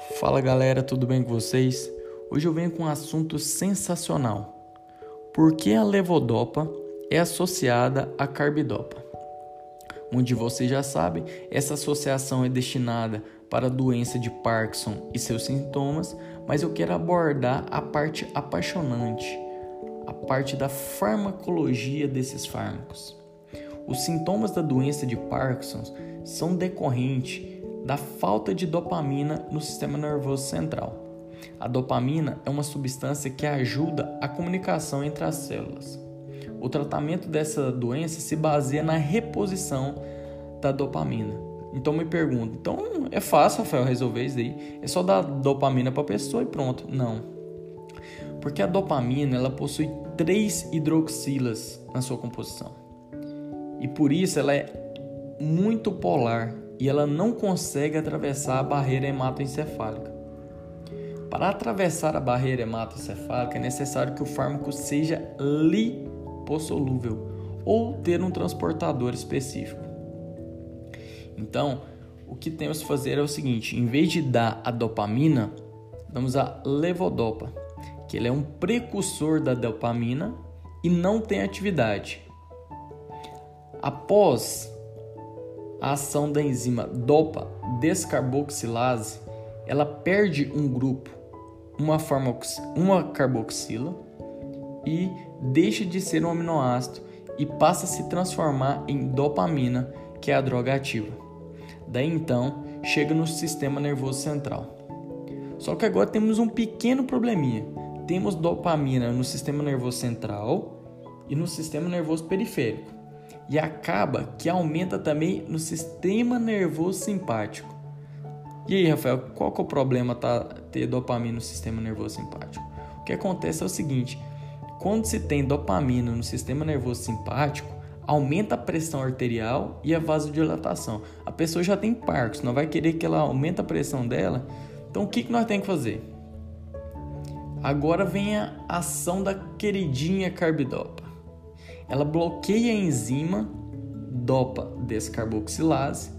Fala galera, tudo bem com vocês? Hoje eu venho com um assunto sensacional. Por que a levodopa é associada à carbidopa? Muitos de vocês já sabem, essa associação é destinada para a doença de Parkinson e seus sintomas, mas eu quero abordar a parte apaixonante, a parte da farmacologia desses fármacos. Os sintomas da doença de Parkinson são decorrentes da falta de dopamina no sistema nervoso central. A dopamina é uma substância que ajuda a comunicação entre as células. O tratamento dessa doença se baseia na reposição da dopamina. Então me pergunto, então é fácil, Rafael, resolver isso aí? É só dar dopamina para a pessoa e pronto? Não. Porque a dopamina ela possui três hidroxilas na sua composição. E por isso ela é muito polar e ela não consegue atravessar a barreira hematoencefálica. Para atravessar a barreira hematoencefálica é necessário que o fármaco seja lipossolúvel ou ter um transportador específico. Então, o que temos que fazer é o seguinte: em vez de dar a dopamina, damos a levodopa, que ele é um precursor da dopamina e não tem atividade. Após a ação da enzima dopa descarboxilase, ela perde um grupo, uma, uma carboxila, e deixa de ser um aminoácido e passa a se transformar em dopamina, que é a droga ativa. Daí então chega no sistema nervoso central. Só que agora temos um pequeno probleminha. Temos dopamina no sistema nervoso central e no sistema nervoso periférico e acaba que aumenta também no sistema nervoso simpático. E aí, Rafael, qual que é o problema tá ter dopamina no sistema nervoso simpático? O que acontece é o seguinte: quando se tem dopamina no sistema nervoso simpático, aumenta a pressão arterial e a vasodilatação. A pessoa já tem Parkinson, não vai querer que ela aumente a pressão dela. Então, o que, que nós temos que fazer? Agora vem a ação da queridinha carbidopa ela bloqueia a enzima dopa descarboxilase,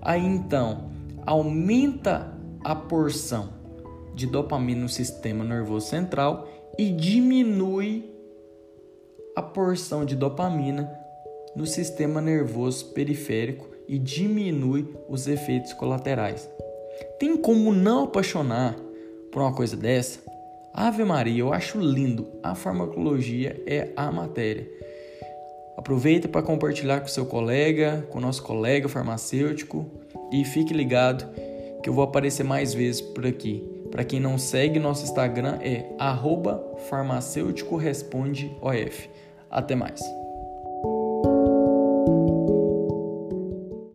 aí então aumenta a porção de dopamina no sistema nervoso central e diminui a porção de dopamina no sistema nervoso periférico e diminui os efeitos colaterais. Tem como não apaixonar por uma coisa dessa? Ave Maria, eu acho lindo. A farmacologia é a matéria. Aproveita para compartilhar com seu colega, com nosso colega farmacêutico e fique ligado que eu vou aparecer mais vezes por aqui. Para quem não segue, nosso Instagram é farmacêuticorespondeof. Até mais.